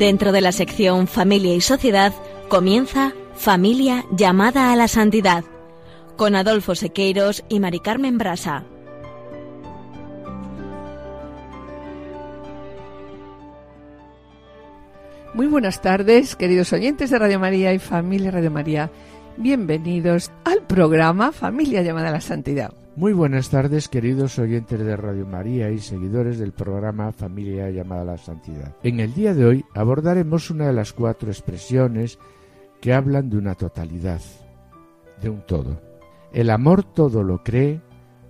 Dentro de la sección Familia y Sociedad comienza Familia llamada a la santidad con Adolfo Sequeiros y Mari Carmen Brasa. Muy buenas tardes, queridos oyentes de Radio María y familia Radio María. Bienvenidos al programa Familia llamada a la Santidad. Muy buenas tardes, queridos oyentes de Radio María y seguidores del programa Familia llamada a la Santidad. En el día de hoy abordaremos una de las cuatro expresiones que hablan de una totalidad, de un todo. El amor todo lo cree,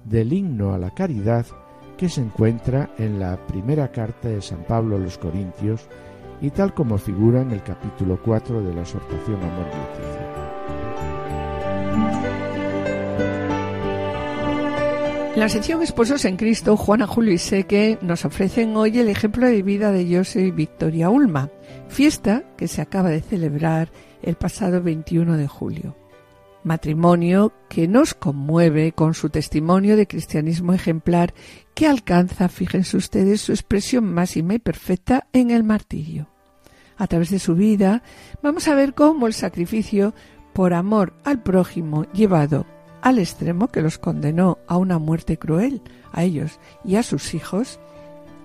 del himno a la caridad que se encuentra en la primera carta de San Pablo a los Corintios y tal como figura en el capítulo 4 de la exhortación Amor Leticia. En la sección Esposos en Cristo, Juana Julio y Seque nos ofrecen hoy el ejemplo de vida de José y Victoria Ulma, fiesta que se acaba de celebrar el pasado 21 de julio. Matrimonio que nos conmueve con su testimonio de cristianismo ejemplar que alcanza, fíjense ustedes, su expresión máxima y perfecta en el martirio. A través de su vida vamos a ver cómo el sacrificio por amor al prójimo llevado al extremo que los condenó a una muerte cruel, a ellos y a sus hijos,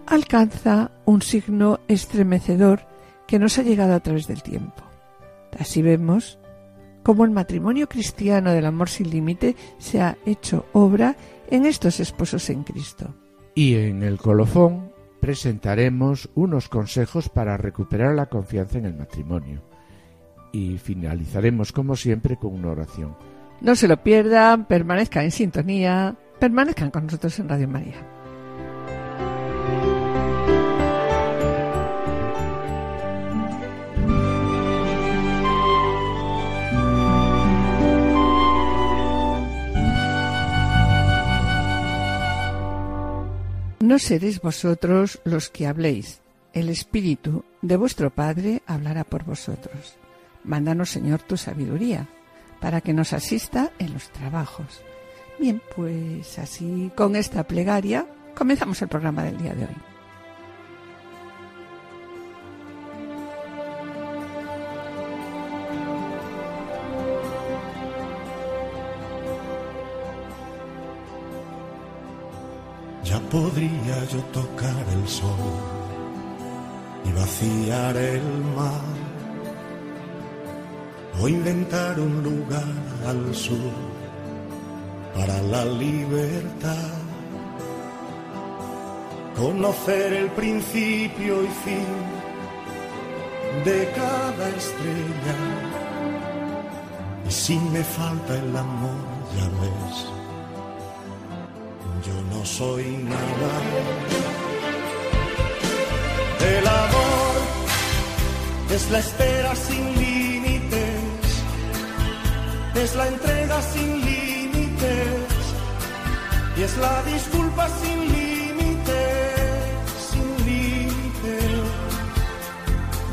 alcanza un signo estremecedor que nos ha llegado a través del tiempo. Así vemos cómo el matrimonio cristiano del amor sin límite se ha hecho obra en estos esposos en Cristo. Y en el colofón presentaremos unos consejos para recuperar la confianza en el matrimonio. Y finalizaremos como siempre con una oración. No se lo pierdan, permanezcan en sintonía, permanezcan con nosotros en Radio María. No seréis vosotros los que habléis, el Espíritu de vuestro Padre hablará por vosotros. Mándanos, Señor, tu sabiduría para que nos asista en los trabajos. Bien, pues así con esta plegaria comenzamos el programa del día de hoy. Ya podría yo tocar el sol y vaciar el mar o inventar un lugar al sur para la libertad. Conocer el principio y fin de cada estrella. Y si me falta el amor, ya ves, yo no soy nada. El amor es la espera sin es la entrega sin límites y es la disculpa sin límites, sin límites.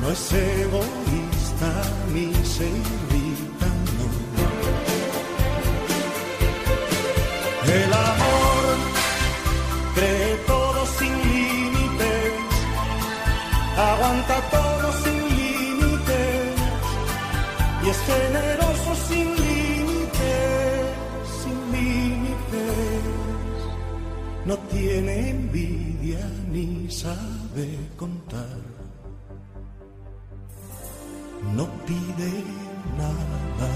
No es egoísta ni se tiene envidia ni sabe contar. No pide nada.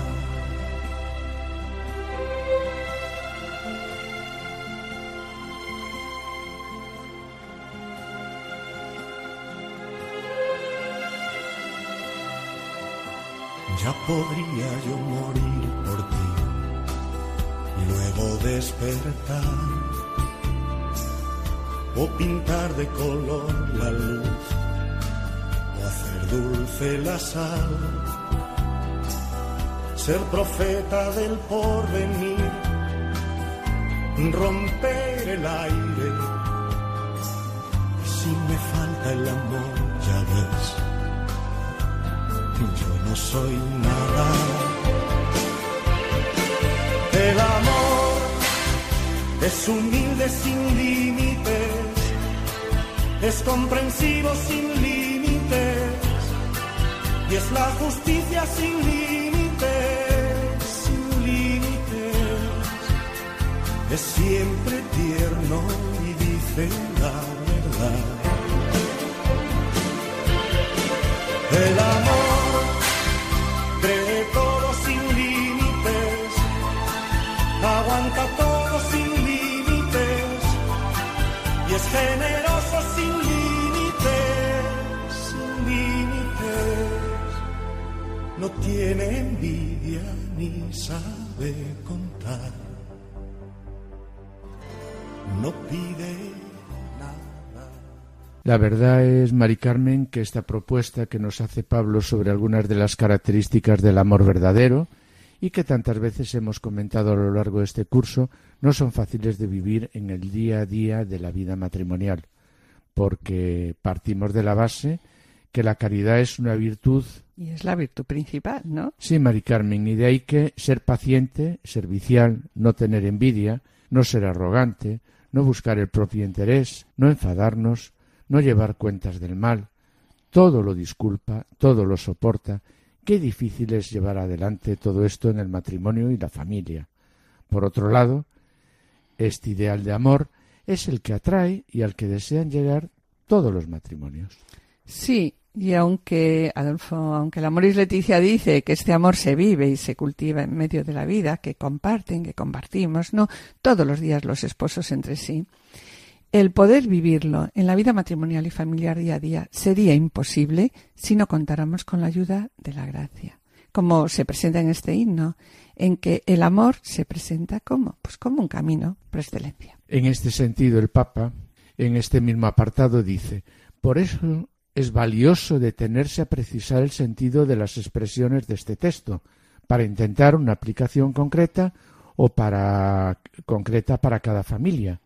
Ya podría yo morir por ti y luego despertar o pintar de color la luz, o hacer dulce la sal, ser profeta del porvenir, romper el aire. Si me falta el amor, ya ves, yo no soy nada. El amor es humilde sin límites es comprensivo sin límites y es la justicia sin límites, sin límites. Es siempre tierno y dice la verdad. El amor tiene envidia ni sabe contar. No pide nada. La verdad es, Mari Carmen, que esta propuesta que nos hace Pablo sobre algunas de las características del amor verdadero y que tantas veces hemos comentado a lo largo de este curso no son fáciles de vivir en el día a día de la vida matrimonial, porque partimos de la base que la caridad es una virtud. Y es la virtud principal, ¿no? Sí, Mari Carmen, y de ahí que ser paciente, servicial, no tener envidia, no ser arrogante, no buscar el propio interés, no enfadarnos, no llevar cuentas del mal, todo lo disculpa, todo lo soporta. Qué difícil es llevar adelante todo esto en el matrimonio y la familia. Por otro lado, este ideal de amor es el que atrae y al que desean llegar todos los matrimonios. Sí, y aunque, Adolfo, aunque la Moris Leticia dice que este amor se vive y se cultiva en medio de la vida, que comparten, que compartimos, no todos los días los esposos entre sí, el poder vivirlo en la vida matrimonial y familiar día a día sería imposible si no contáramos con la ayuda de la gracia. Como se presenta en este himno, en que el amor se presenta como, pues como un camino por excelencia. En este sentido, el Papa, en este mismo apartado, dice, por eso es valioso detenerse a precisar el sentido de las expresiones de este texto, para intentar una aplicación concreta o para concreta para cada familia.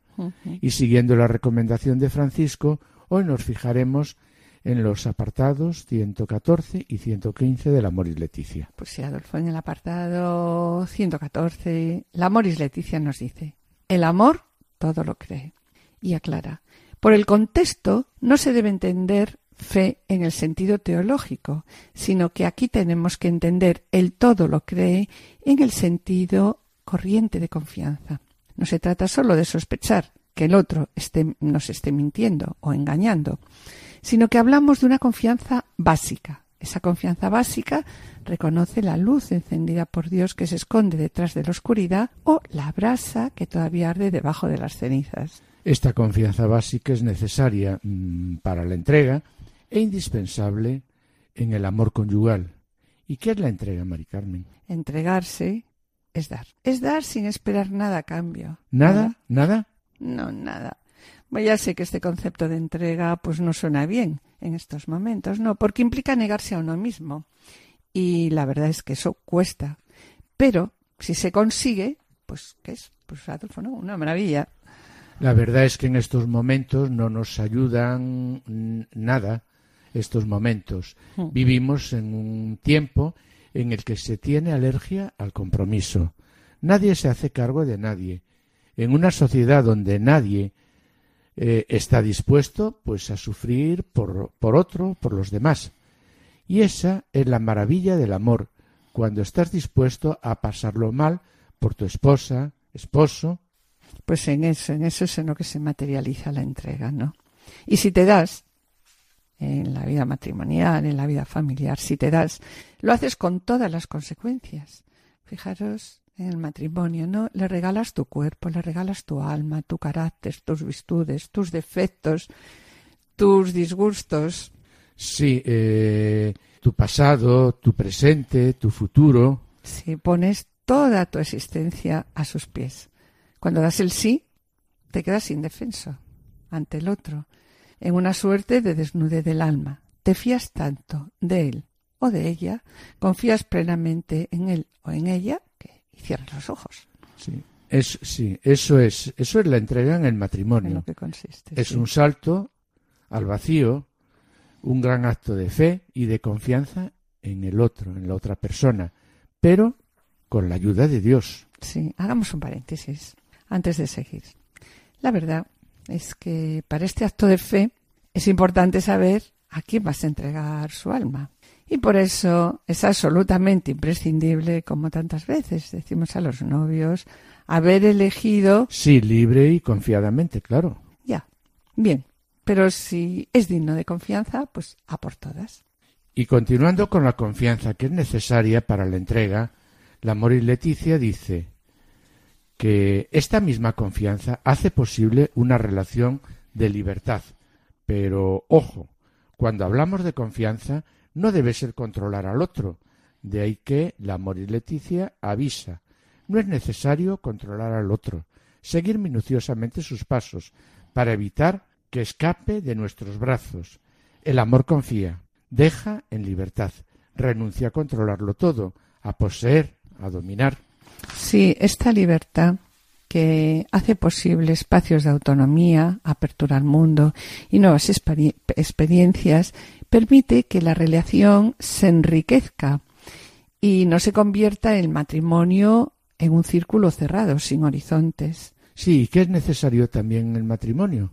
Y siguiendo la recomendación de Francisco, hoy nos fijaremos en los apartados 114 y 115 de la Moris Leticia. Pues sí, Adolfo, en el apartado 114, la Moris Leticia nos dice, el amor todo lo cree. Y aclara, por el contexto no se debe entender fe en el sentido teológico, sino que aquí tenemos que entender el todo lo cree en el sentido corriente de confianza. No se trata solo de sospechar que el otro nos esté mintiendo o engañando, sino que hablamos de una confianza básica. Esa confianza básica reconoce la luz encendida por Dios que se esconde detrás de la oscuridad o la brasa que todavía arde debajo de las cenizas. Esta confianza básica es necesaria mmm, para la entrega e indispensable en el amor conyugal. ¿Y qué es la entrega, Mari Carmen? Entregarse es dar. Es dar sin esperar nada a cambio. ¿Nada? ¿Nada? No, nada. Bueno, ya sé que este concepto de entrega pues no suena bien en estos momentos, no, porque implica negarse a uno mismo. Y la verdad es que eso cuesta. Pero si se consigue, pues ¿qué es? Pues Adolfo, ¿no? Una maravilla. La verdad es que en estos momentos no nos ayudan nada estos momentos. Vivimos en un tiempo en el que se tiene alergia al compromiso. Nadie se hace cargo de nadie. En una sociedad donde nadie eh, está dispuesto pues a sufrir por, por otro, por los demás. Y esa es la maravilla del amor, cuando estás dispuesto a pasarlo mal por tu esposa, esposo. Pues en eso, en eso es en lo que se materializa la entrega, ¿no? Y si te das, en la vida matrimonial, en la vida familiar, si te das, lo haces con todas las consecuencias. Fijaros en el matrimonio, ¿no? Le regalas tu cuerpo, le regalas tu alma, tu carácter, tus virtudes, tus defectos, tus disgustos. Sí, eh, tu pasado, tu presente, tu futuro. Si pones toda tu existencia a sus pies. Cuando das el sí, te quedas indefenso ante el otro en una suerte de desnude del alma. Te fías tanto de él o de ella, confías plenamente en él o en ella, que y cierras los ojos. Sí. Es, sí, eso es, eso es la entrega en el matrimonio. En lo que consiste. Es sí. un salto al vacío, un gran acto de fe y de confianza en el otro, en la otra persona, pero con la ayuda de Dios. Sí, hagamos un paréntesis antes de seguir. La verdad es que para este acto de fe es importante saber a quién vas a entregar su alma. Y por eso es absolutamente imprescindible, como tantas veces decimos a los novios, haber elegido. Sí, libre y confiadamente, claro. Ya, bien. Pero si es digno de confianza, pues a por todas. Y continuando con la confianza que es necesaria para la entrega, la Moris Leticia dice que esta misma confianza hace posible una relación de libertad. Pero, ojo, cuando hablamos de confianza, no debe ser controlar al otro. De ahí que la Moris Leticia avisa. No es necesario controlar al otro, seguir minuciosamente sus pasos, para evitar que escape de nuestros brazos. El amor confía, deja en libertad, renuncia a controlarlo todo, a poseer, a dominar. Sí, esta libertad que hace posible espacios de autonomía, apertura al mundo y nuevas experiencias, permite que la relación se enriquezca y no se convierta el matrimonio en un círculo cerrado, sin horizontes. Sí, ¿qué es necesario también en el matrimonio?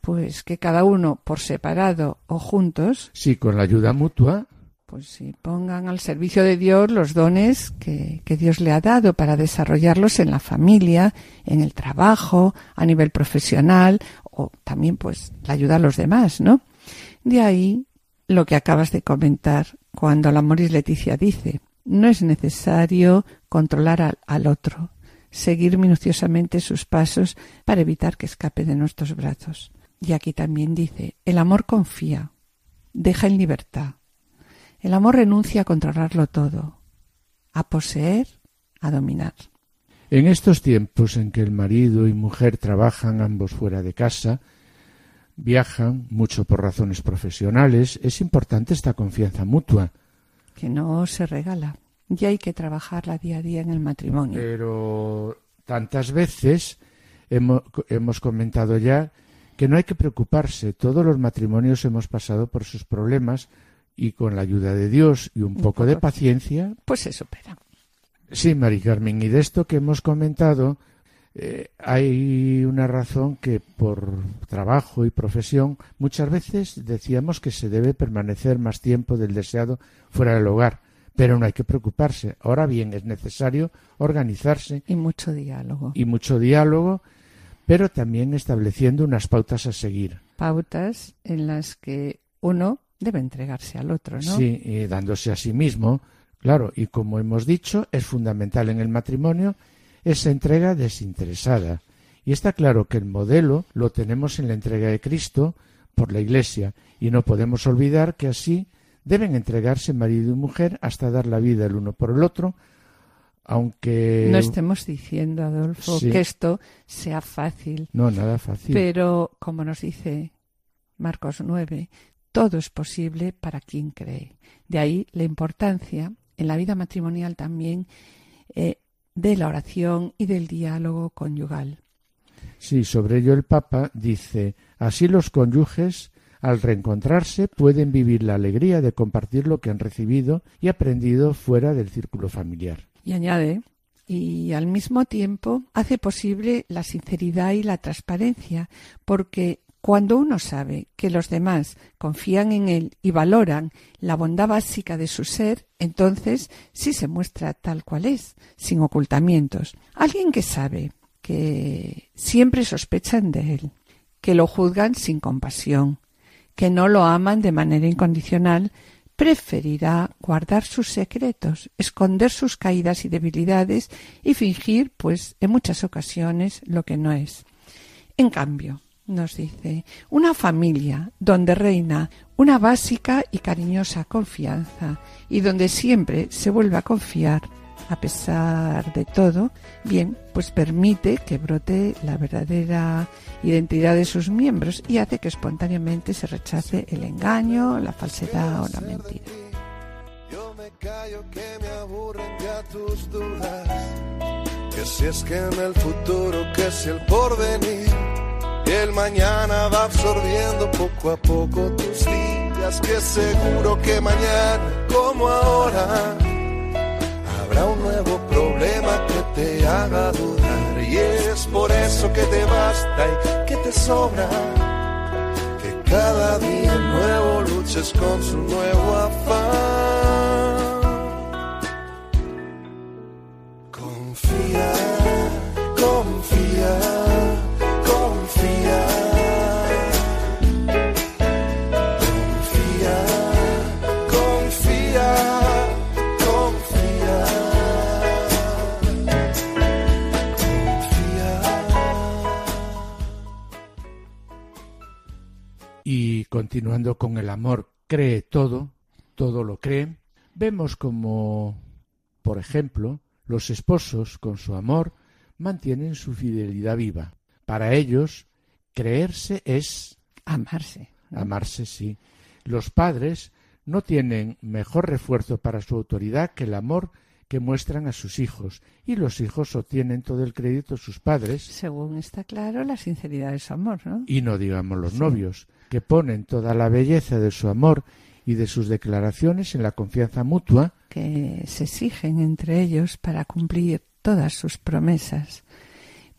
Pues que cada uno por separado o juntos. Sí, con la ayuda mutua. Pues sí, pongan al servicio de Dios los dones que, que Dios le ha dado para desarrollarlos en la familia, en el trabajo, a nivel profesional o también pues la ayuda a los demás, ¿no? De ahí lo que acabas de comentar cuando la Moris Leticia dice, no es necesario controlar al, otro, seguir minuciosamente sus pasos para evitar que escape de nuestros brazos. Y aquí también dice, el amor confía, deja en libertad. El amor renuncia a controlarlo todo, a poseer, a dominar. En estos tiempos en que el marido y mujer trabajan ambos fuera de casa, viajan mucho por razones profesionales, es importante esta confianza mutua, que no se regala. Y hay que trabajarla día a día en el matrimonio. Pero tantas veces hemos, hemos comentado ya que no hay que preocuparse. Todos los matrimonios hemos pasado por sus problemas y con la ayuda de Dios y un, poco, de paciencia. Pues se supera. Sí, Mari Carmen. Y de esto que hemos comentado, eh, hay una razón que por trabajo y profesión muchas veces decíamos que se debe permanecer más tiempo del deseado fuera del hogar, pero no hay que preocuparse. Ahora bien, es necesario organizarse. Y mucho diálogo. Y mucho diálogo, pero también estableciendo unas pautas a seguir. Pautas en las que uno debe entregarse al otro, ¿no? Sí, y dándose a sí mismo, claro, y como hemos dicho, es fundamental en el matrimonio esa entrega desinteresada. Y está claro que el modelo lo tenemos en la entrega de Cristo por la Iglesia, y no podemos olvidar que así deben entregarse marido y mujer hasta dar la vida el uno por el otro, aunque no estemos diciendo, Adolfo, que esto sea fácil. No, nada fácil. Pero, como nos dice Marcos 9, todo es posible para quien cree. De ahí la importancia en la vida matrimonial también eh, de la oración y del diálogo conyugal. Sí, sobre ello el Papa dice, así los cónyuges, al reencontrarse, pueden vivir la alegría de compartir lo que han recibido y aprendido fuera del círculo familiar. Y añade, y al mismo tiempo hace posible la sinceridad y la transparencia, porque cuando uno sabe que los demás confían en él y valoran la bondad básica de su ser, entonces sí se muestra tal cual es, sin ocultamientos. Alguien que sabe que siempre sospechan de él, que lo juzgan sin compasión, que no lo aman de manera incondicional, preferirá guardar sus secretos, esconder sus caídas y debilidades y fingir, pues, en muchas ocasiones, lo que no es. En cambio, nos dice, una familia donde reina una básica y cariñosa confianza y donde siempre se vuelve a confiar a pesar de todo, bien, pues permite que brote la verdadera identidad de sus miembros y hace que espontáneamente se rechace el engaño, la falsedad o la mentira. Yo me callo que me aburren ya tus dudas, que si es que el futuro, que si el porvenir el mañana va absorbiendo poco a poco tus días, que seguro que mañana, como ahora, habrá un nuevo problema que te haga dudar. Y es por eso que te basta y que te sobra, que cada día nuevo luches con su nuevo afán. Continuando con el amor cree todo, todo lo cree, vemos como, por ejemplo, los esposos con su amor mantienen su fidelidad viva. Para ellos, creerse es Amarse. amarse, sí. Los padres no tienen mejor refuerzo para su autoridad que el amor que muestran a sus hijos, y los hijos obtienen todo el crédito de sus padres, Según está claro, la sinceridad de su amor, ¿no? y no digamos los novios, que ponen toda la belleza de su amor y de sus declaraciones en la confianza mutua, que se exigen entre ellos para cumplir todas sus promesas.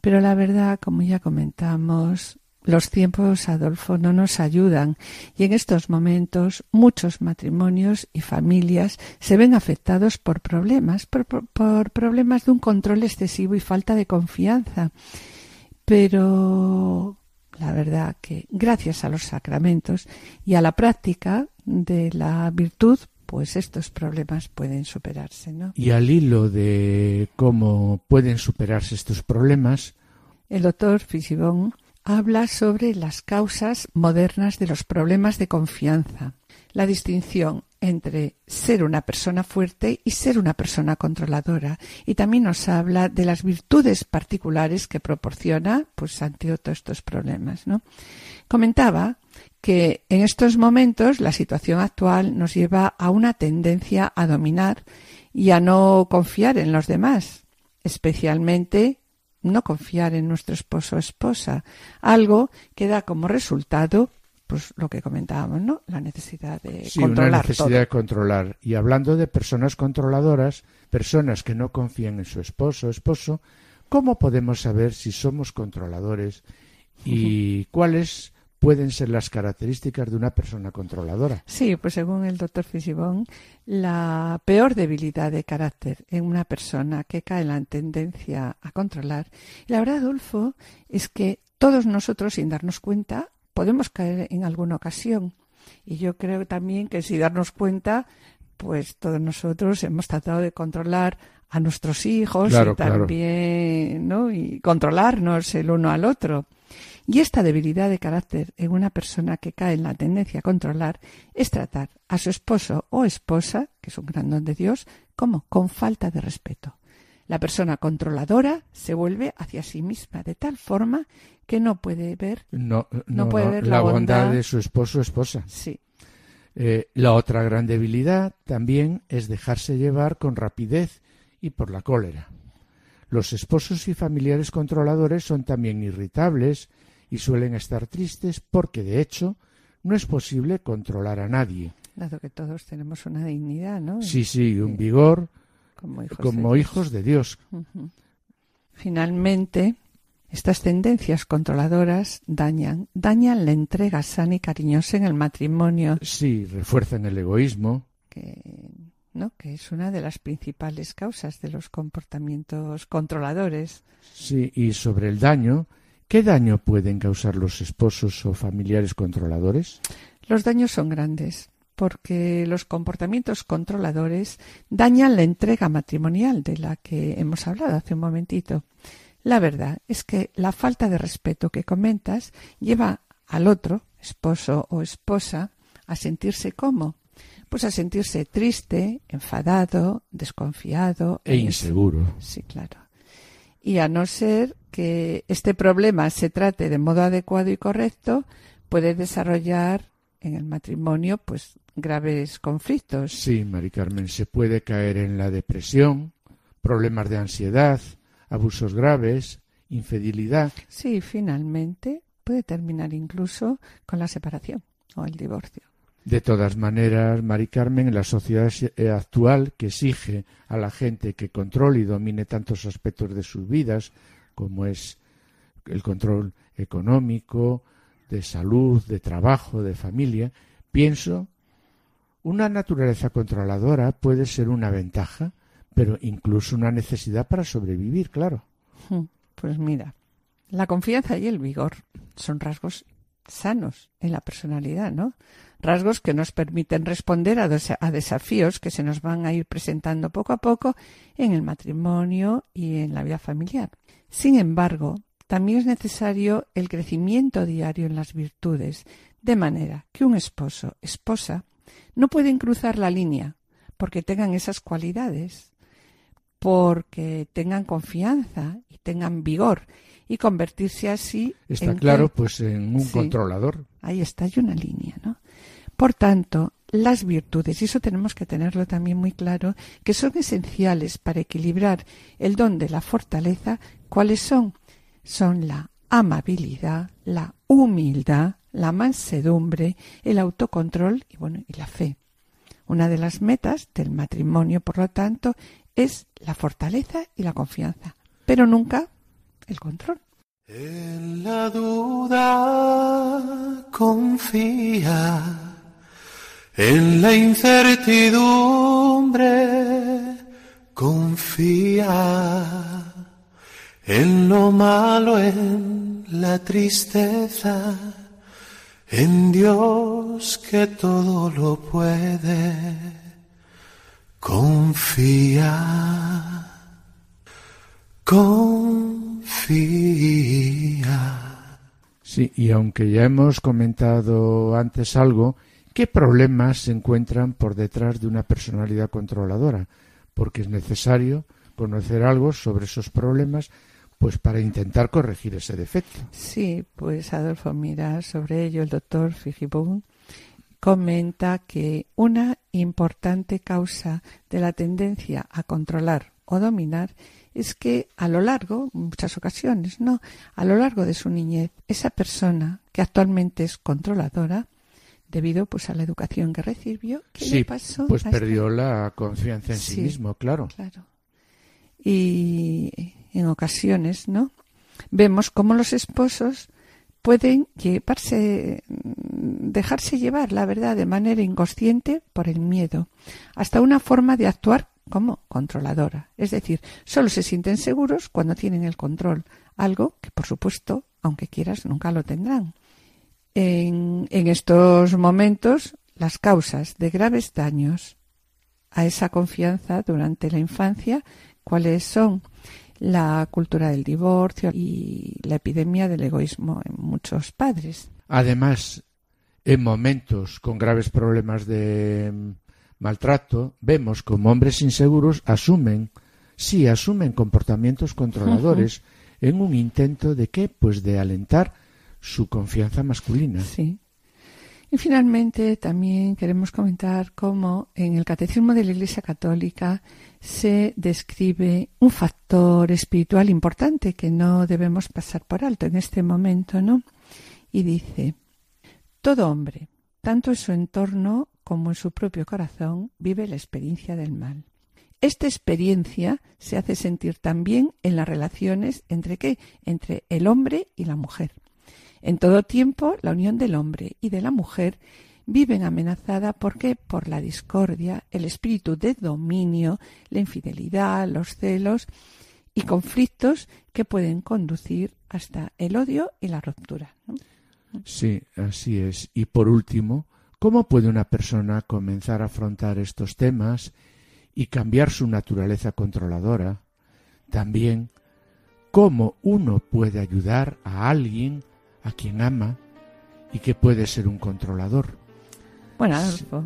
Pero la verdad, como ya comentamos, los tiempos, Adolfo, no nos ayudan y en estos momentos muchos matrimonios y familias se ven afectados por problemas, por, por- problemas de un control excesivo y falta de confianza. Pero la verdad que gracias a los sacramentos y a la práctica de la virtud, pues estos problemas pueden superarse, ¿no? y al hilo de cómo pueden superarse estos problemas, El doctor Fisibón habla sobre las causas modernas de los problemas de confianza, la distinción entre ser una persona fuerte y ser una persona controladora, y también nos habla de las virtudes particulares que proporciona pues ante todos estos problemas, ¿no? Comentaba que en estos momentos la situación actual nos lleva a una tendencia a dominar y a no confiar en los demás, especialmente no confiar en nuestro esposo o esposa, algo que da como resultado pues lo que comentábamos, ¿no? La necesidad de sí, una controlar necesidad todo. de controlar. Y hablando de personas controladoras, personas que no confían en su esposo o esposo, ¿cómo podemos saber si somos controladores y cuáles pueden ser las características de una persona controladora? Sí, pues según el doctor Fisibón, la peor debilidad de carácter en una persona que cae en la tendencia a controlar, la verdad, Adolfo, es que todos nosotros, sin darnos cuenta, podemos caer en alguna ocasión. Y yo creo también que sin darnos cuenta, pues todos nosotros hemos tratado de controlar a nuestros hijos Claro, y claro. también, ¿no? Y controlarnos el uno al otro. Y esta debilidad de carácter en una persona que cae en la tendencia a controlar es tratar a su esposo o esposa, que es un gran don de Dios, como con falta de respeto. La persona controladora se vuelve hacia sí misma de tal forma que no puede ver, No, no, puede ver la la bondad bondad. de su esposo o esposa. sí, Eh, la otra gran debilidad también es dejarse llevar con rapidez y por la cólera. Los esposos y familiares controladores son también irritables y suelen estar tristes porque, de hecho, no es posible controlar a nadie. dado que todos tenemos una dignidad, ¿no? Sí, sí, un vigor como hijos. como de Dios. de. Finalmente, estas tendencias controladoras dañan, dañan la entrega sana y cariñosa en el matrimonio, Sí, refuerzan el egoísmo. que, ¿no? que es una de las principales causas de los comportamientos controladores. Sí, y sobre el daño, ¿qué daño pueden causar los esposos o familiares controladores? Los daños son grandes porque los comportamientos controladores dañan la entrega matrimonial de la que hemos hablado hace un momentito. La verdad es que la falta de respeto que comentas lleva al otro, esposo o esposa, a sentirse como, pues a sentirse triste, enfadado, desconfiado E inseguro. Sí, claro. Y a no ser que este problema se trate de modo adecuado y correcto, puede desarrollar en el matrimonio pues graves conflictos. Sí, Mari Carmen, se puede caer en la depresión, problemas de ansiedad, abusos graves, infidelidad. Sí, finalmente puede terminar incluso con la separación o el divorcio. De todas maneras, Mari Carmen, en la sociedad eh, actual que exige a la gente que controle y domine tantos aspectos de sus vidas, como es el control económico, de salud, de trabajo, de familia, pienso, una naturaleza controladora puede ser una ventaja, pero incluso una necesidad para sobrevivir, claro. Hmm, pues mira, la confianza y el vigor son rasgos sanos en la personalidad, ¿no? Rasgos que nos permiten responder a, a, desafíos que se nos van a ir presentando poco a poco en el matrimonio y en la vida familiar. Sin embargo, también es necesario el crecimiento diario en las virtudes, de manera que un esposo, esposa, no pueden cruzar la línea porque tengan esas cualidades, porque tengan confianza y tengan vigor y convertirse así está claro pues en un controlador. Ahí está hay una línea no por tanto las virtudes y eso tenemos que tenerlo también muy claro que son esenciales para equilibrar el don de la fortaleza cuáles son son la amabilidad la humildad la mansedumbre el autocontrol y bueno y la fe una de las metas del matrimonio por lo tanto es la fortaleza y la confianza pero nunca el control. En la duda confía, en la incertidumbre confía, en lo malo, en la tristeza, en Dios que todo lo puede, confía. Sí, y aunque ya hemos comentado antes algo, ¿qué problemas se encuentran por detrás de una personalidad controladora? Porque es necesario conocer algo sobre esos problemas pues para intentar corregir ese defecto. Sí, pues Adolfo, mira, sobre ello el doctor Fijibón comenta que una importante causa de la tendencia a controlar o dominar es que a lo largo, en muchas ocasiones, ¿no? A lo largo de su niñez, esa persona que actualmente es controladora, debido pues a la educación que recibió, ¿qué sí, le pasó? Pues perdió la confianza en sí, mismo, claro. Claro. Y en ocasiones, ¿no? Vemos cómo los esposos pueden llevarse, dejarse llevar, la verdad, de manera inconsciente por el miedo, hasta una forma de actuar como controladora. Es decir, solo se sienten seguros cuando tienen el control, algo que por supuesto, aunque quieras, nunca lo tendrán. En, en estos momentos, las causas de graves daños a esa confianza durante la infancia, cuáles son la cultura del divorcio y la epidemia del egoísmo en muchos padres. Además, en momentos con graves problemas de maltrato, vemos como hombres inseguros asumen, sí, asumen comportamientos controladores en un intento de qué? Pues de alentar su confianza masculina. Sí. Y finalmente también queremos comentar cómo en el Catecismo de la Iglesia Católica se describe un factor espiritual importante que no debemos pasar por alto en este momento, ¿no? Y dice, todo hombre, tanto en su entorno como en su propio corazón, vive la experiencia del mal. Esta experiencia se hace sentir también en las relaciones entre qué? Entre el hombre y la mujer. En todo tiempo, la unión del hombre y de la mujer viven amenazada ¿por qué? Por la discordia, el espíritu de dominio, la infidelidad, los celos y conflictos que pueden conducir hasta el odio y la ruptura. Sí, así es. Y por último, ¿cómo puede una persona comenzar a afrontar estos temas y cambiar su naturaleza controladora? También, ¿cómo uno puede ayudar a alguien a quien ama y que puede ser un controlador? Bueno, Adolfo,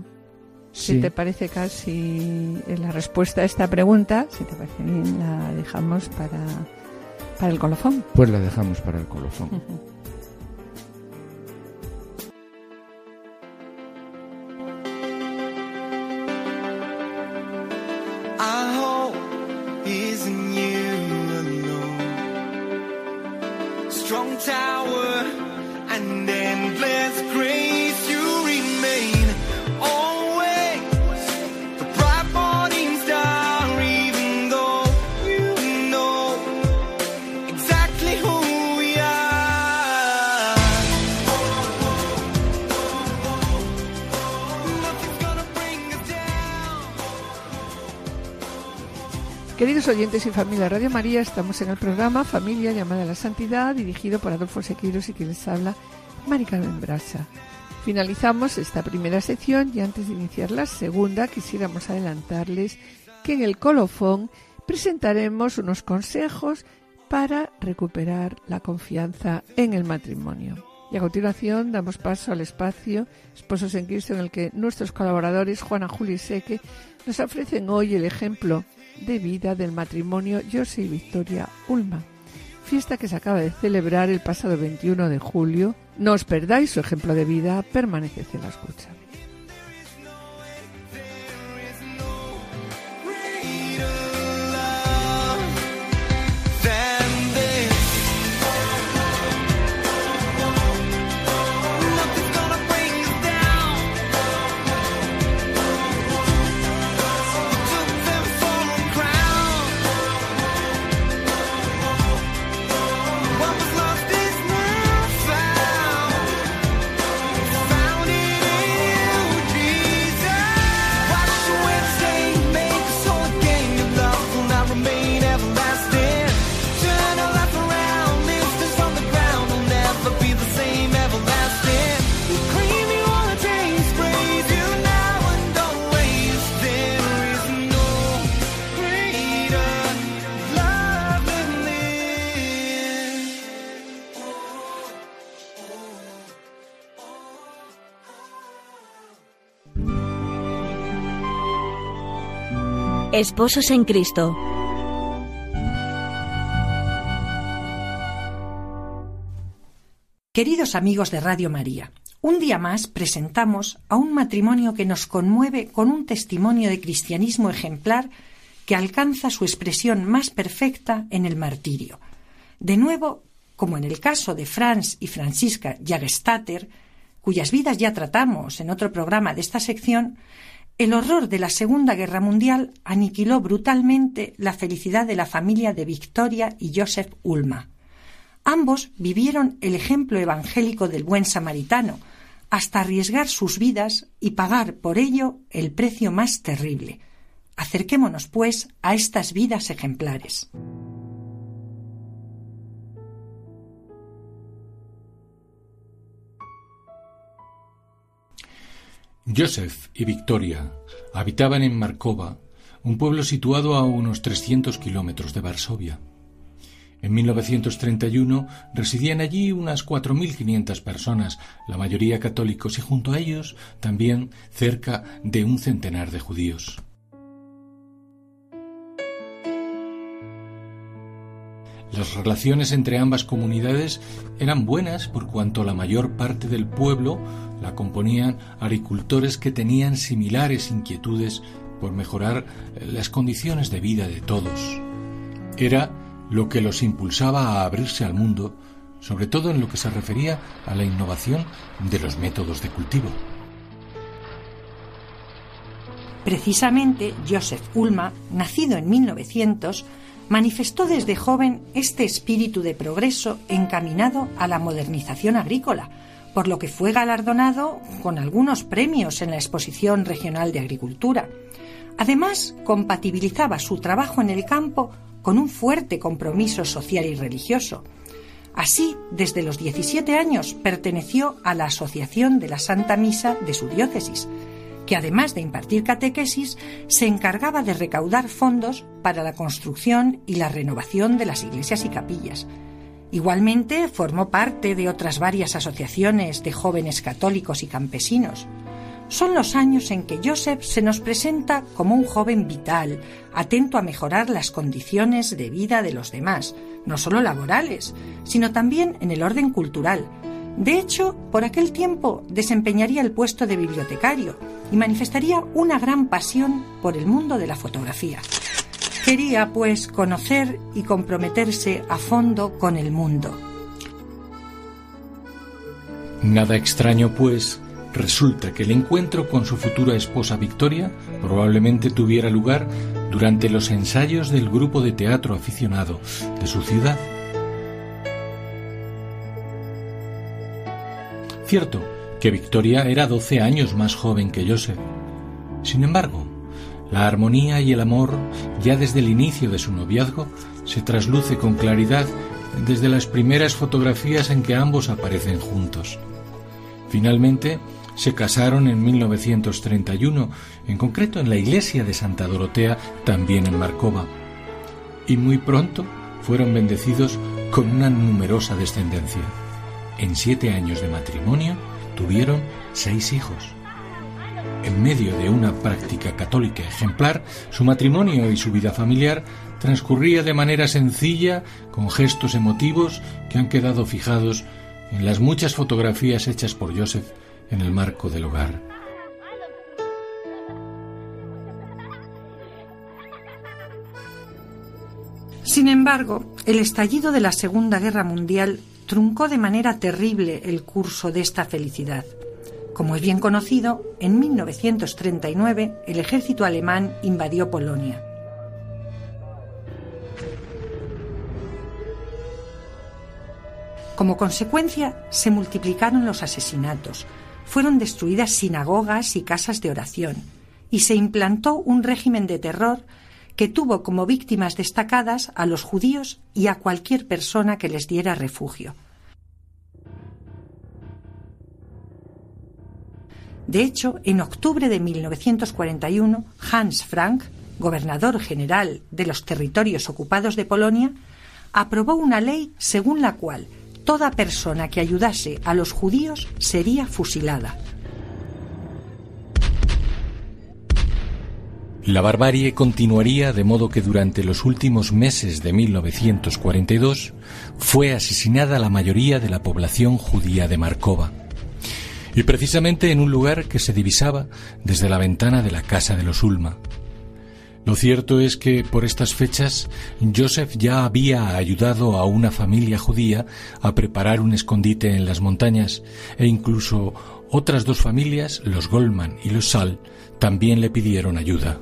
si te parece casi la respuesta a esta pregunta, si te parece bien, la dejamos para, para el colofón. Pues la dejamos para el colofón. Queridos oyentes y familia Radio María, estamos en el programa Familia llamada a la Santidad, dirigido por Adolfo Sequeiros y quien les habla, Mari Carmen Brasa. Finalizamos esta primera sección y antes de iniciar la segunda quisiéramos adelantarles que en el colofón presentaremos unos consejos para recuperar la confianza en el matrimonio. Y a continuación damos paso al espacio Esposos en Cristo en el que nuestros colaboradores Juana, Juli y Seque nos ofrecen hoy el ejemplo de vida del matrimonio José y Victoria Ulma, fiesta que se acaba de celebrar el pasado 21 de julio. No os perdáis su ejemplo de vida, permaneced en la escucha. Esposos en Cristo. Queridos amigos de Radio María, un día más presentamos a un matrimonio que nos conmueve con un testimonio de cristianismo ejemplar que alcanza su expresión más perfecta en el martirio. De nuevo, como en el caso de Franz y Francisca Jagestater, cuyas vidas ya tratamos en otro programa de esta sección, el horror de la Segunda Guerra Mundial aniquiló brutalmente la felicidad de la familia de Victoria y Joseph Ulma. Ambos vivieron el ejemplo evangélico del buen samaritano, hasta arriesgar sus vidas y pagar por ello el precio más terrible. Acerquémonos, pues, a estas vidas ejemplares. Joseph y Victoria habitaban en Markova, un pueblo situado a unos 300 kilómetros de Varsovia. En 1931 residían allí unas 4.500 personas, la mayoría católicos, y junto a ellos también cerca de un centenar de judíos. Las relaciones entre ambas comunidades eran buenas por cuanto la mayor parte del pueblo la componían agricultores que tenían similares inquietudes por mejorar las condiciones de vida de todos. Era lo que los impulsaba a abrirse al mundo, sobre todo en lo que se refería a la innovación de los métodos de cultivo. Precisamente Joseph Ulma, nacido en 1900, manifestó desde joven este espíritu de progreso encaminado a la modernización agrícola, por lo que fue galardonado con algunos premios en la Exposición Regional de Agricultura. Además, compatibilizaba su trabajo en el campo con un fuerte compromiso social y religioso. Así, desde los 17 años perteneció a la Asociación de la Santa Misa de su diócesis, que además de impartir catequesis, se encargaba de recaudar fondos para la construcción y la renovación de las iglesias y capillas. Igualmente formó parte de otras varias asociaciones de jóvenes católicos y campesinos. Son los años en que Joseph se nos presenta como un joven vital, atento a mejorar las condiciones de vida de los demás, no solo laborales, sino también en el orden cultural. De hecho, por aquel tiempo desempeñaría el puesto de bibliotecario y manifestaría una gran pasión por el mundo de la fotografía. Quería, pues, conocer y comprometerse a fondo con el mundo. Nada extraño, pues, resulta que el encuentro con su futura esposa Victoria probablemente tuviera lugar durante los ensayos del grupo de teatro aficionado de su ciudad. Cierto que Victoria era 12 años más joven que Joseph. Sin embargo, La armonía y el amor, ya desde el inicio de su noviazgo, se trasluce con claridad desde las primeras fotografías en que ambos aparecen juntos. Finalmente, se casaron en 1931, en concreto en la iglesia de Santa Dorotea, también en Marcova. Y muy pronto fueron bendecidos con una numerosa descendencia. En siete años de matrimonio tuvieron seis hijos. En medio de una práctica católica ejemplar, su matrimonio y su vida familiar transcurría de manera sencilla, con gestos emotivos que han quedado fijados en las muchas fotografías hechas por Joseph en el marco del hogar. Sin embargo, el estallido de la Segunda Guerra Mundial truncó de manera terrible el curso de esta felicidad. Como es bien conocido, en 1939 el ejército alemán invadió Polonia. Como consecuencia, se multiplicaron los asesinatos, fueron destruidas sinagogas y casas de oración, y se implantó un régimen de terror que tuvo como víctimas destacadas a los judíos y a cualquier persona que les diera refugio. De hecho, en octubre de 1941, Hans Frank, gobernador general de los territorios ocupados de Polonia, aprobó una ley según la cual toda persona que ayudase a los judíos sería fusilada. La barbarie continuaría de modo que durante los últimos meses de 1942 fue asesinada la mayoría de la población judía de Markova. Y precisamente en un lugar que se divisaba desde la ventana de la casa de los Ulma. Lo cierto es que por estas fechas Joseph ya había ayudado a una familia judía a preparar un escondite en las montañas e incluso otras dos familias, los Goldman y los Sal, también le pidieron ayuda.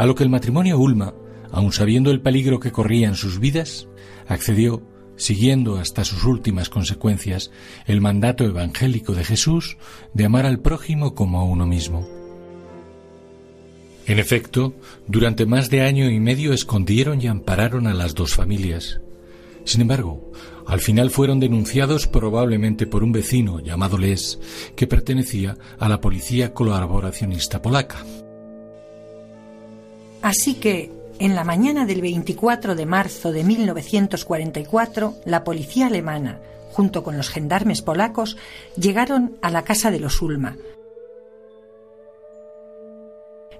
A lo que el matrimonio Ulma, aun sabiendo el peligro que corrían sus vidas, accedió, siguiendo hasta sus últimas consecuencias el mandato evangélico de Jesús de amar al prójimo como a uno mismo. En efecto, durante más de año y medio escondieron y ampararon a las dos familias. Sin embargo, al final fueron denunciados probablemente por un vecino llamado Les, que pertenecía a la policía colaboracionista polaca. Así que, en la mañana del 24 de marzo de 1944, la policía alemana, junto con los gendarmes polacos, llegaron a la casa de los Ulma,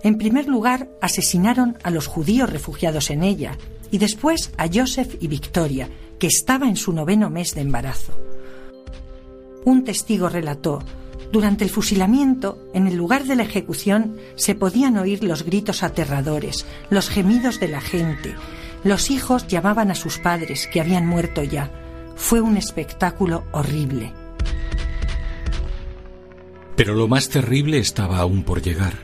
en primer lugar, asesinaron a los judíos refugiados en ella y después a Joseph y Victoria, que estaba en su noveno mes de embarazo. Un testigo relató, durante el fusilamiento, en el lugar de la ejecución, se podían oír los gritos aterradores, los gemidos de la gente. Los hijos llamaban a sus padres, que habían muerto ya. Fue un espectáculo horrible. Pero lo más terrible estaba aún por llegar.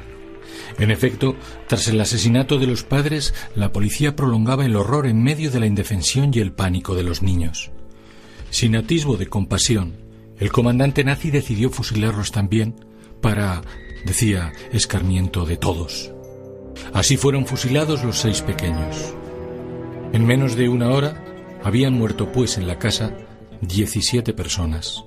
En efecto, tras el asesinato de los padres, la policía prolongaba el horror en medio de la indefensión y el pánico de los niños. Sin atisbo de compasión, el comandante nazi decidió fusilarlos también para, decía, escarmiento de todos. Así fueron fusilados los seis pequeños. En menos de una hora habían muerto pues en la casa 17 personas.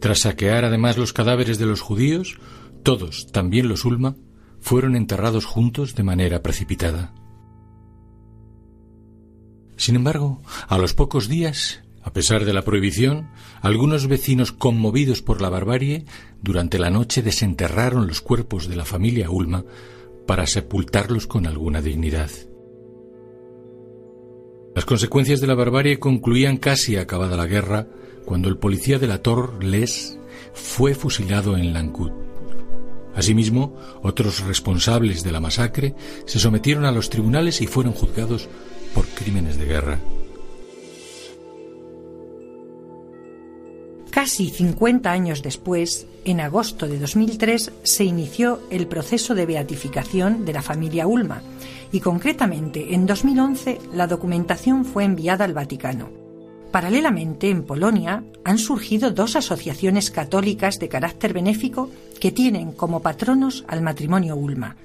Tras saquear además los cadáveres de los judíos, todos, también los Ulma, fueron enterrados juntos de manera precipitada. Sin embargo, a los pocos días, a pesar de la prohibición, algunos vecinos conmovidos por la barbarie, durante la noche desenterraron los cuerpos de la familia Ulma para sepultarlos con alguna dignidad. Las consecuencias de la barbarie concluían casi acabada la guerra cuando el policía de la Tor, Les, fue fusilado en Lancut. Asimismo, otros responsables de la masacre se sometieron a los tribunales y fueron juzgados por crímenes de guerra. Casi 50 años después, en agosto de 2003, se inició el proceso de beatificación de la familia Ulma y concretamente en 2011 la documentación fue enviada al Vaticano. Paralelamente, en Polonia han surgido dos asociaciones católicas de carácter benéfico que tienen como patronos al matrimonio Ulma.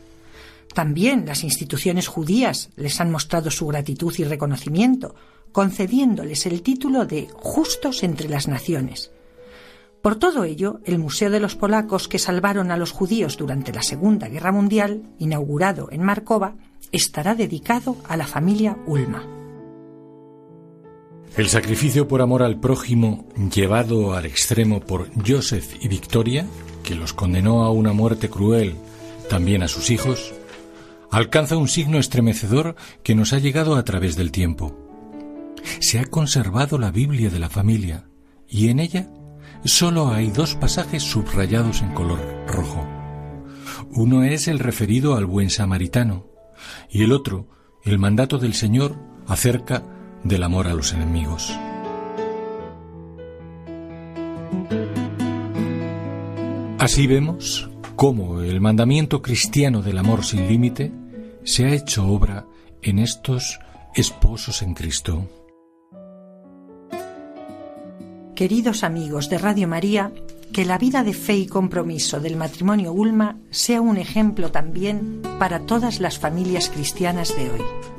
También las instituciones judías les han mostrado su gratitud y reconocimiento, concediéndoles el título de justos entre las naciones. Por todo ello, el Museo de los Polacos que salvaron a los judíos durante la Segunda Guerra Mundial, inaugurado en Markova, estará dedicado a la familia Ulma. El sacrificio por amor al prójimo llevado al extremo por Joseph y Victoria, que los condenó a una muerte cruel, también a sus hijos, alcanza un signo estremecedor que nos ha llegado a través del tiempo. Se ha conservado la Biblia de la familia y en ella solo hay dos pasajes subrayados en color rojo. Uno es el referido al buen samaritano y el otro el mandato del Señor acerca del amor a los enemigos. Así vemos cómo el mandamiento cristiano del amor sin límite se ha hecho obra en estos esposos en Cristo. Queridos amigos de Radio María, que la vida de fe y compromiso del matrimonio Ulma sea un ejemplo también para todas las familias cristianas de hoy.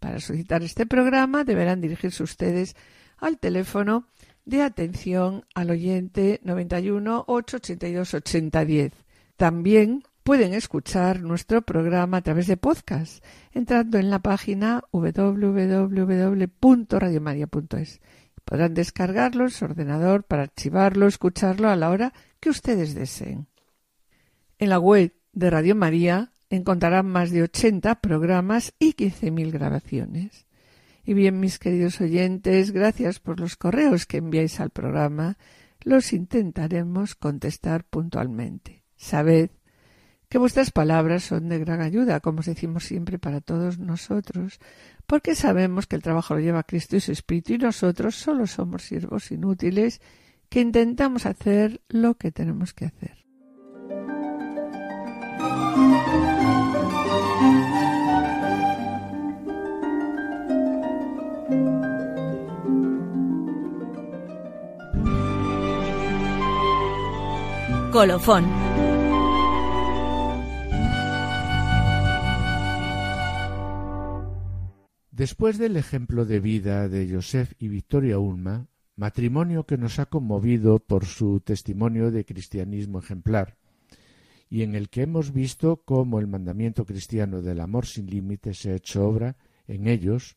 Para solicitar este programa deberán dirigirse ustedes al teléfono de atención al oyente 91 882 8010. También pueden escuchar nuestro programa a través de podcast entrando en la página www.radiomaria.es. Podrán descargarlo en su ordenador para archivarlo, escucharlo a la hora que ustedes deseen. En la web de Radio María encontrarán más de 80 programas y 15.000 grabaciones. Y bien, mis queridos oyentes, gracias por los correos que enviáis al programa. Los intentaremos contestar puntualmente. Sabed que vuestras palabras son de gran ayuda, como os decimos siempre para todos nosotros, porque sabemos que el trabajo lo lleva Cristo y su Espíritu y nosotros solo somos siervos inútiles que intentamos hacer lo que tenemos que hacer. Colofón. Después del ejemplo de vida de Joseph y Victoria Ulma, matrimonio que nos ha conmovido por su testimonio de cristianismo ejemplar, y en el que hemos visto cómo el mandamiento cristiano del amor sin límites se ha hecho obra en ellos,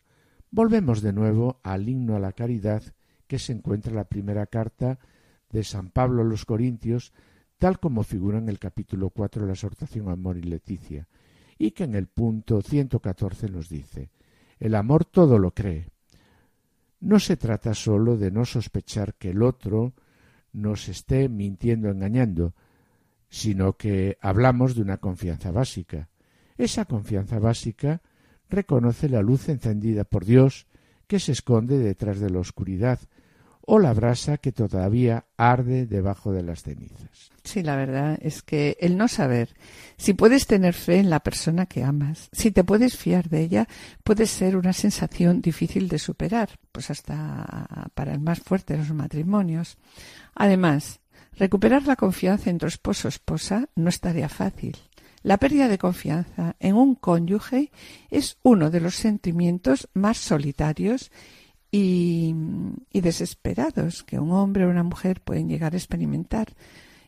volvemos de nuevo al himno a la caridad que se encuentra en la primera carta de San Pablo a los Corintios, tal como figura en el capítulo 4 de la exhortación Amor y Leticia, y que en el punto 114 nos dice, el amor todo lo cree. No se trata sólo de no sospechar que el otro nos esté mintiendo, engañando, sino que hablamos de una confianza básica. Esa confianza básica reconoce la luz encendida por Dios que se esconde detrás de la oscuridad, o la brasa que todavía arde debajo de las cenizas. Sí, la verdad es que el no saber si puedes tener fe en la persona que amas, si te puedes fiar de ella, puede ser una sensación difícil de superar, pues hasta para el más fuerte de los matrimonios. Además, recuperar la confianza en tu esposo esposa no es tarea fácil. La pérdida de confianza en un cónyuge es uno de los sentimientos más solitarios y, y desesperados que un hombre o una mujer pueden llegar a experimentar.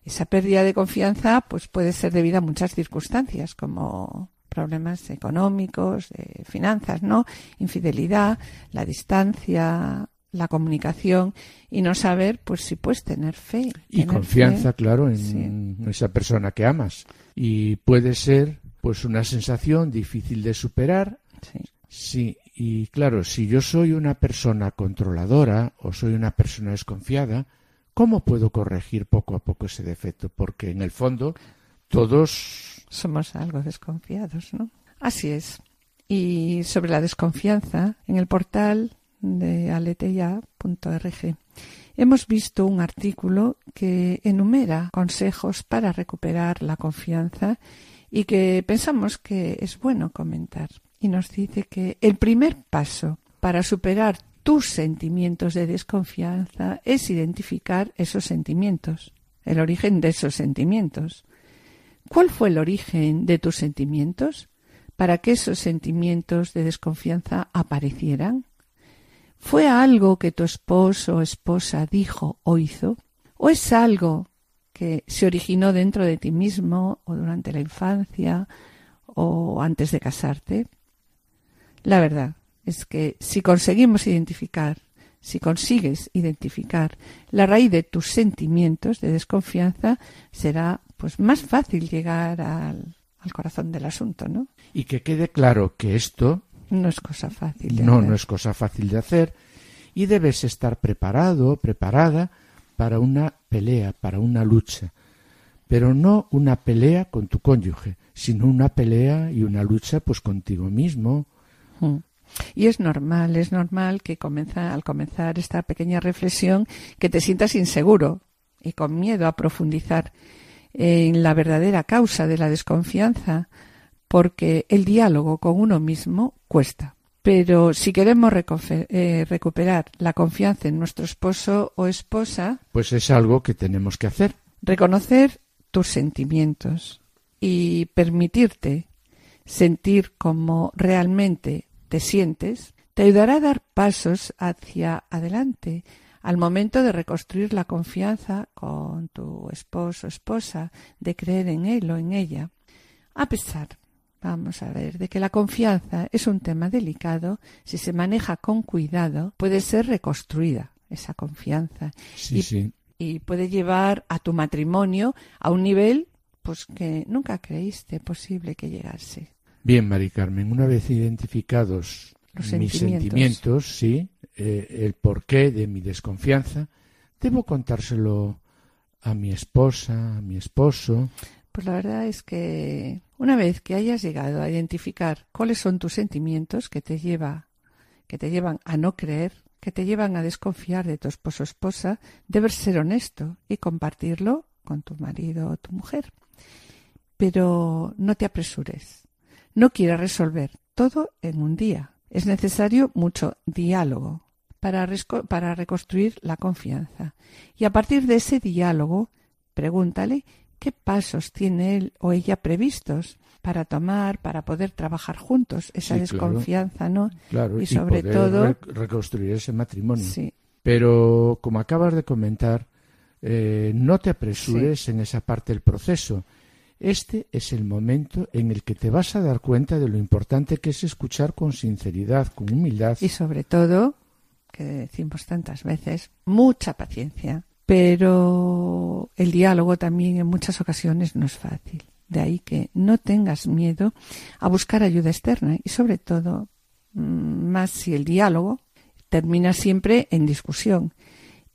Esa pérdida de confianza pues puede ser debida a muchas circunstancias como problemas económicos, de finanzas, ¿no? Infidelidad, la distancia, la comunicación y no saber pues si puedes tener fe. Y tener confianza, fe. claro, en Sí. esa persona que amas. Y puede ser pues una sensación difícil de superar. Sí. Sí, y claro, si yo soy una persona controladora o soy una persona desconfiada, ¿cómo puedo corregir poco a poco ese defecto? Porque en el fondo todos somos algo desconfiados, ¿no? Así es. Y sobre la desconfianza, en el portal de aleteya.org hemos visto un artículo que enumera consejos para recuperar la confianza y que pensamos que es bueno comentar. Y nos dice que el primer paso para superar tus sentimientos de desconfianza es identificar esos sentimientos, el origen de esos sentimientos. ¿Cuál fue el origen de tus sentimientos para que esos sentimientos de desconfianza aparecieran? ¿Fue algo que tu esposo o esposa dijo o hizo? ¿O es algo que se originó dentro de ti mismo o durante la infancia o antes de casarte? La verdad es que si conseguimos identificar, si consigues identificar la raíz de tus sentimientos de desconfianza, será pues más fácil llegar al, al corazón del asunto, ¿no? y que quede claro que esto No es cosa fácil. de no, hacer. no es cosa fácil de hacer y debes estar preparado, preparada para una pelea, para una lucha, pero no una pelea con tu cónyuge, sino una pelea y una lucha pues contigo mismo. Mm. Y es normal, es normal que comienza, al comenzar esta pequeña reflexión que te sientas inseguro y con miedo a profundizar en la verdadera causa de la desconfianza, porque el diálogo con uno mismo cuesta. Pero si queremos eh, recuperar la confianza en nuestro esposo o esposa, Pues es algo que tenemos que hacer. reconocer tus sentimientos y permitirte sentir como realmente te sientes, te ayudará a dar pasos hacia adelante al momento de reconstruir la confianza con tu esposo o esposa, de creer en él o en ella. A pesar, vamos a ver, de que la confianza es un tema delicado, si se maneja con cuidado, puede ser reconstruida esa confianza Sí, Y- sí. y puede llevar a tu matrimonio a un nivel pues que nunca creíste posible que llegase. Bien, Mari Carmen, una vez identificados Los mis sentimientos. sentimientos, sí, eh, el porqué de mi desconfianza, debo contárselo a mi esposa, a mi esposo. Pues la verdad es que una vez que hayas llegado a identificar cuáles son tus sentimientos que te lleva que te llevan a no creer, que te llevan a desconfiar de tu esposo o esposa, debes ser honesto y compartirlo con tu marido o tu mujer. Pero no te apresures. No quieras resolver todo en un día. Es necesario mucho diálogo para, para reconstruir la confianza. Y a partir de ese diálogo, pregúntale qué pasos tiene él o ella previstos para tomar, para poder trabajar juntos esa Sí, claro. desconfianza, ¿no? Claro, Y sobre poder todo- re- reconstruir ese matrimonio. Sí, Pero, como acabas de comentar, eh, no te apresures en esa parte del proceso. Este es el momento en el que te vas a dar cuenta de lo importante que es escuchar con sinceridad, con humildad. y sobre todo, que decimos tantas veces, mucha paciencia. Pero el diálogo también en muchas ocasiones no es fácil. De ahí que no tengas miedo a buscar ayuda externa y sobre todo, mm, más si el diálogo termina siempre en discusión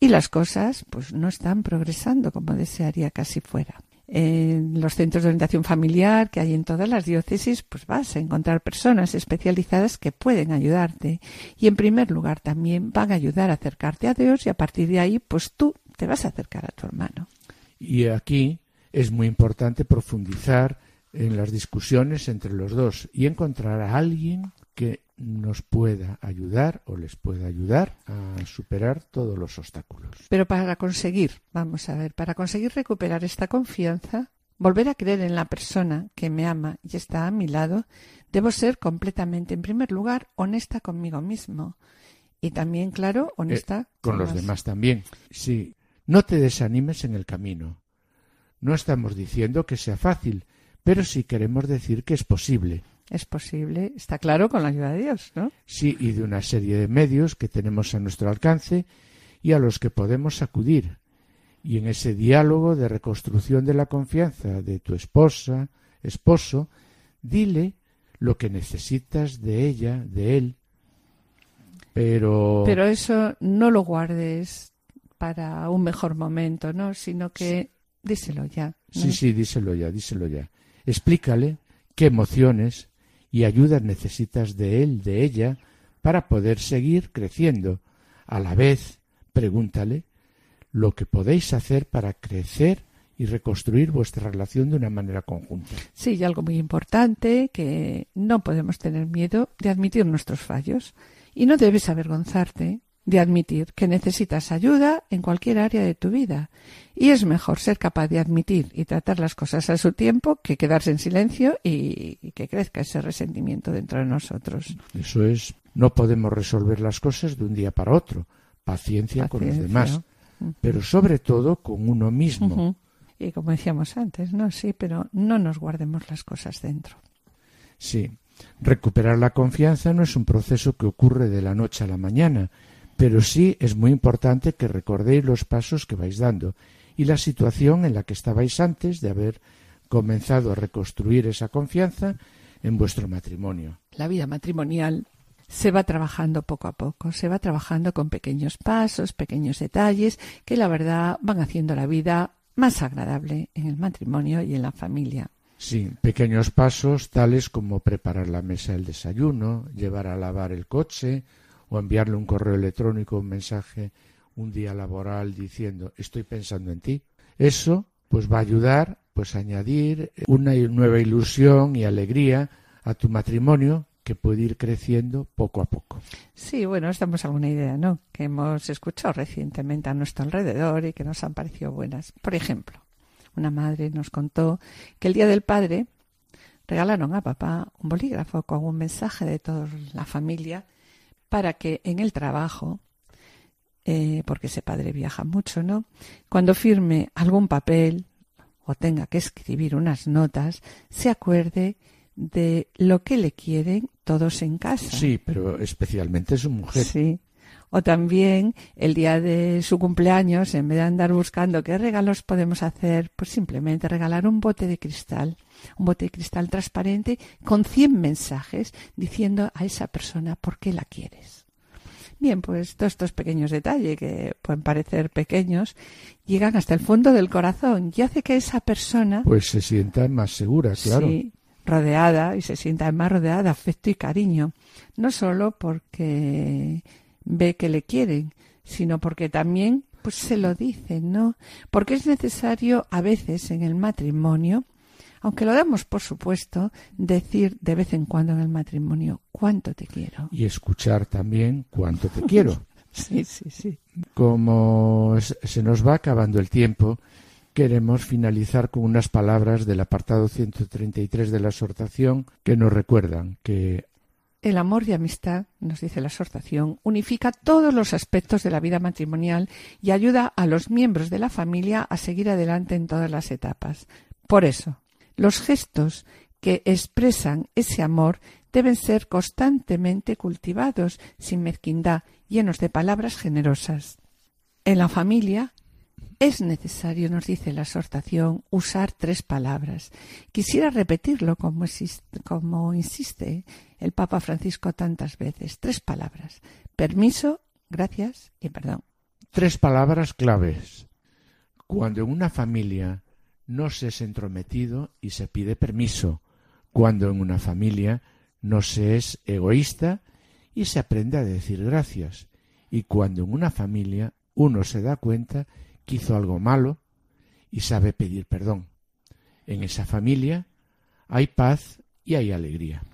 y las cosas pues no están progresando como desearía casi fuera. En los centros de orientación familiar que hay en todas las diócesis, pues vas a encontrar personas especializadas que pueden ayudarte. Y en primer lugar también van a ayudar a acercarte a Dios y a partir de ahí, pues tú te vas a acercar a tu hermano. Y aquí es muy importante profundizar en las discusiones entre los dos y encontrar a alguien que nos pueda ayudar o les pueda ayudar a superar todos los obstáculos. Pero para conseguir, vamos a ver, para conseguir recuperar esta confianza, volver a creer en la persona que me ama y está a mi lado, debo ser completamente, en primer lugar, honesta conmigo mismo. Y también, claro, honesta eh, con, los demás también. Sí, no te desanimes en el camino. No estamos diciendo que sea fácil, pero sí queremos decir que es posible. Es posible, está claro, con la ayuda de Dios, ¿no? Sí, y de una serie de medios que tenemos a nuestro alcance y a los que podemos acudir. Y en ese diálogo de reconstrucción de la confianza de tu esposa, esposo, dile lo que necesitas de ella, de él. Pero. Pero eso no lo guardes para un mejor momento, ¿no? Sino que díselo ya. Sí, sí, díselo ya, díselo ya. Explícale qué emociones y ayudas necesitas de él, de ella, para poder seguir creciendo. A la vez, pregúntale lo que podéis hacer para crecer y reconstruir vuestra relación de una manera conjunta. Sí, y algo muy importante, que no podemos tener miedo de admitir nuestros fallos. Y no debes avergonzarte de admitir que necesitas ayuda en cualquier área de tu vida. Y es mejor ser capaz de admitir y tratar las cosas a su tiempo que quedarse en silencio y, que crezca ese resentimiento dentro de nosotros. Eso es, no podemos resolver las cosas de un día para otro. Paciencia, con los demás, pero sobre todo con uno mismo. Y como decíamos antes, ¿no? Sí, pero no nos guardemos las cosas dentro. Sí. Recuperar la confianza no es un proceso que ocurre de la noche a la mañana, pero sí es muy importante que recordéis los pasos que vais dando y la situación en la que estabais antes de haber comenzado a reconstruir esa confianza en vuestro matrimonio. La vida matrimonial se va trabajando poco a poco, se va trabajando con pequeños pasos, pequeños detalles que la verdad van haciendo la vida más agradable en el matrimonio y en la familia. Sí, pequeños pasos tales como preparar la mesa del desayuno, llevar a lavar el coche, o enviarle un correo electrónico, un mensaje, un día laboral diciendo estoy pensando en ti. Eso pues va a ayudar pues a añadir una nueva ilusión y alegría a tu matrimonio que puede ir creciendo poco a poco. Sí, bueno, estamos alguna idea, ¿no? Que hemos escuchado recientemente a nuestro alrededor y que nos han parecido buenas. Por ejemplo, una madre nos contó que el Día del Padre regalaron a papá un bolígrafo con un mensaje de toda la familia para que en el trabajo, eh, porque ese padre viaja mucho, ¿no? Cuando firme algún papel o tenga que escribir unas notas, se acuerde de lo que le quieren todos en casa. Sí, pero especialmente su mujer. Sí. O también el día de su cumpleaños, en vez de andar buscando qué regalos podemos hacer, pues simplemente regalar un bote de cristal, un bote de cristal transparente con 100 mensajes diciendo a esa persona por qué la quieres. Bien, pues todos estos pequeños detalles que pueden parecer pequeños llegan hasta el fondo del corazón y hace que esa persona pues se sienta más segura, claro. Sí, rodeada y se sienta más rodeada de afecto y cariño, no solo porque ve que le quieren, sino porque también pues se lo dicen, ¿no? Porque es necesario a veces en el matrimonio, aunque lo damos por supuesto, decir de vez en cuando en el matrimonio cuánto te quiero. Y escuchar también cuánto te quiero. sí, sí, sí. Como se nos va acabando el tiempo, queremos finalizar con unas palabras del apartado 133 de la exhortación que nos recuerdan que el amor y amistad, nos dice la exhortación, unifica todos los aspectos de la vida matrimonial y ayuda a los miembros de la familia a seguir adelante en todas las etapas. Por eso, los gestos que expresan ese amor deben ser constantemente cultivados, sin mezquindad, llenos de palabras generosas. En la familia es necesario, nos dice la exhortación, usar tres palabras. Quisiera repetirlo como, insiste el Papa Francisco tantas veces. Tres palabras. Permiso, gracias y perdón. Tres palabras claves. Cuando en una familia no se es entrometido y se pide permiso, cuando en una familia no se es egoísta y se aprende a decir gracias, y cuando en una familia uno se da cuenta que hizo algo malo y sabe pedir perdón. En esa familia hay paz y hay alegría.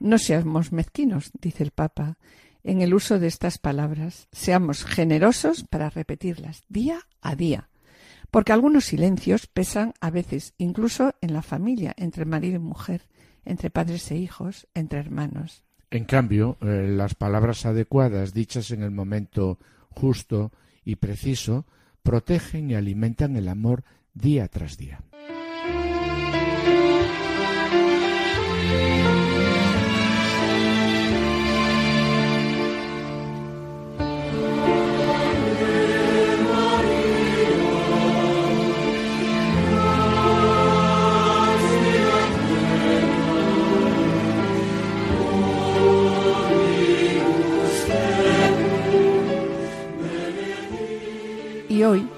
No seamos mezquinos, dice el Papa, en el uso de estas palabras. Seamos generosos para repetirlas día a día, porque algunos silencios pesan a veces incluso en la familia, entre marido y mujer, entre padres e hijos, entre hermanos. En cambio, eh, las palabras adecuadas, dichas en el momento justo y preciso, protegen y alimentan el amor día tras día. Hoy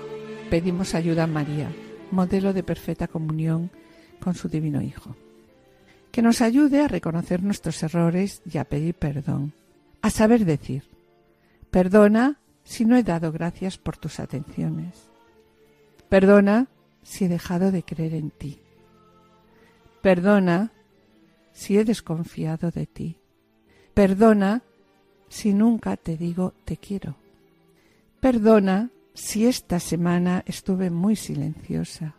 pedimos ayuda a María, modelo de perfecta comunión con su divino Hijo. Que nos ayude a reconocer nuestros errores y a pedir perdón, a saber decir, perdona si no he dado gracias por tus atenciones, perdona si he dejado de creer en ti, perdona si he desconfiado de ti, perdona si nunca te digo te quiero, perdona si esta semana estuve muy silenciosa.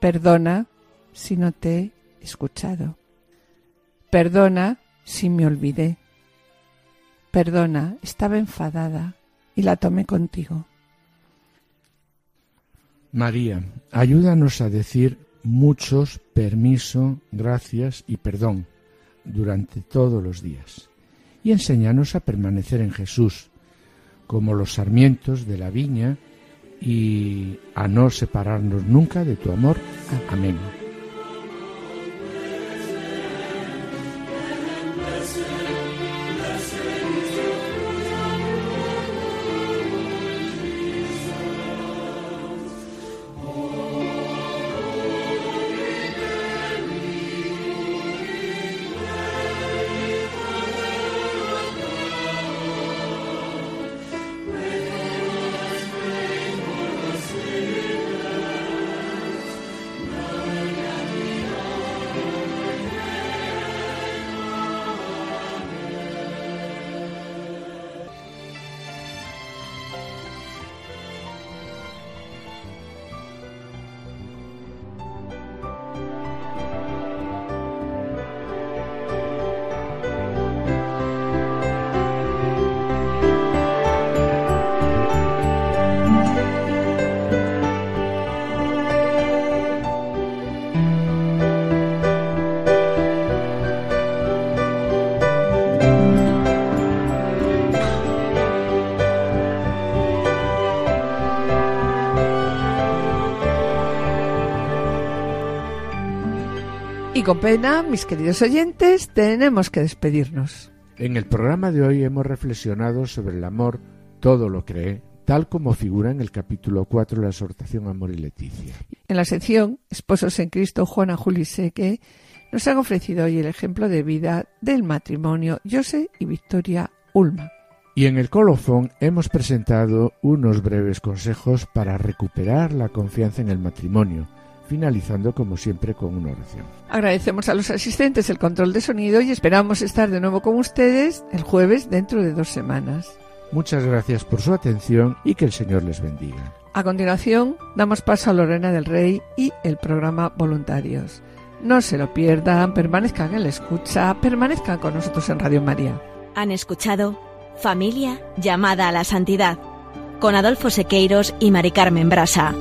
Perdona si no te he escuchado. Perdona si me olvidé. Perdona, estaba enfadada y la tomé contigo. María, ayúdanos a decir muchos permiso, gracias y perdón durante todos los días. Y enséñanos a permanecer en Jesús, como los sarmientos de la viña, y a no separarnos nunca de tu amor. Amén. Y con pena, mis queridos oyentes, tenemos que despedirnos. En el programa de hoy hemos reflexionado sobre el amor, todo lo cree, tal como figura en el capítulo 4 de la exhortación Amor y Leticia. En la sección Esposos en Cristo, Juana Juli Seque nos han ofrecido hoy el ejemplo de vida del matrimonio José y Victoria Ulma. Y en el colofón hemos presentado unos breves consejos para recuperar la confianza en el matrimonio, finalizando como siempre con una oración. Agradecemos a los asistentes el control de sonido y esperamos estar de nuevo con ustedes el jueves dentro de dos semanas. Muchas gracias por su atención y que el Señor les bendiga. A continuación, damos paso a Lorena del Rey y el programa Voluntarios. No se lo pierdan, permanezcan en la escucha, permanezcan con nosotros en Radio María. Han escuchado Familia llamada a la santidad con Adolfo Sequeiros y Mari Carmen Brasa.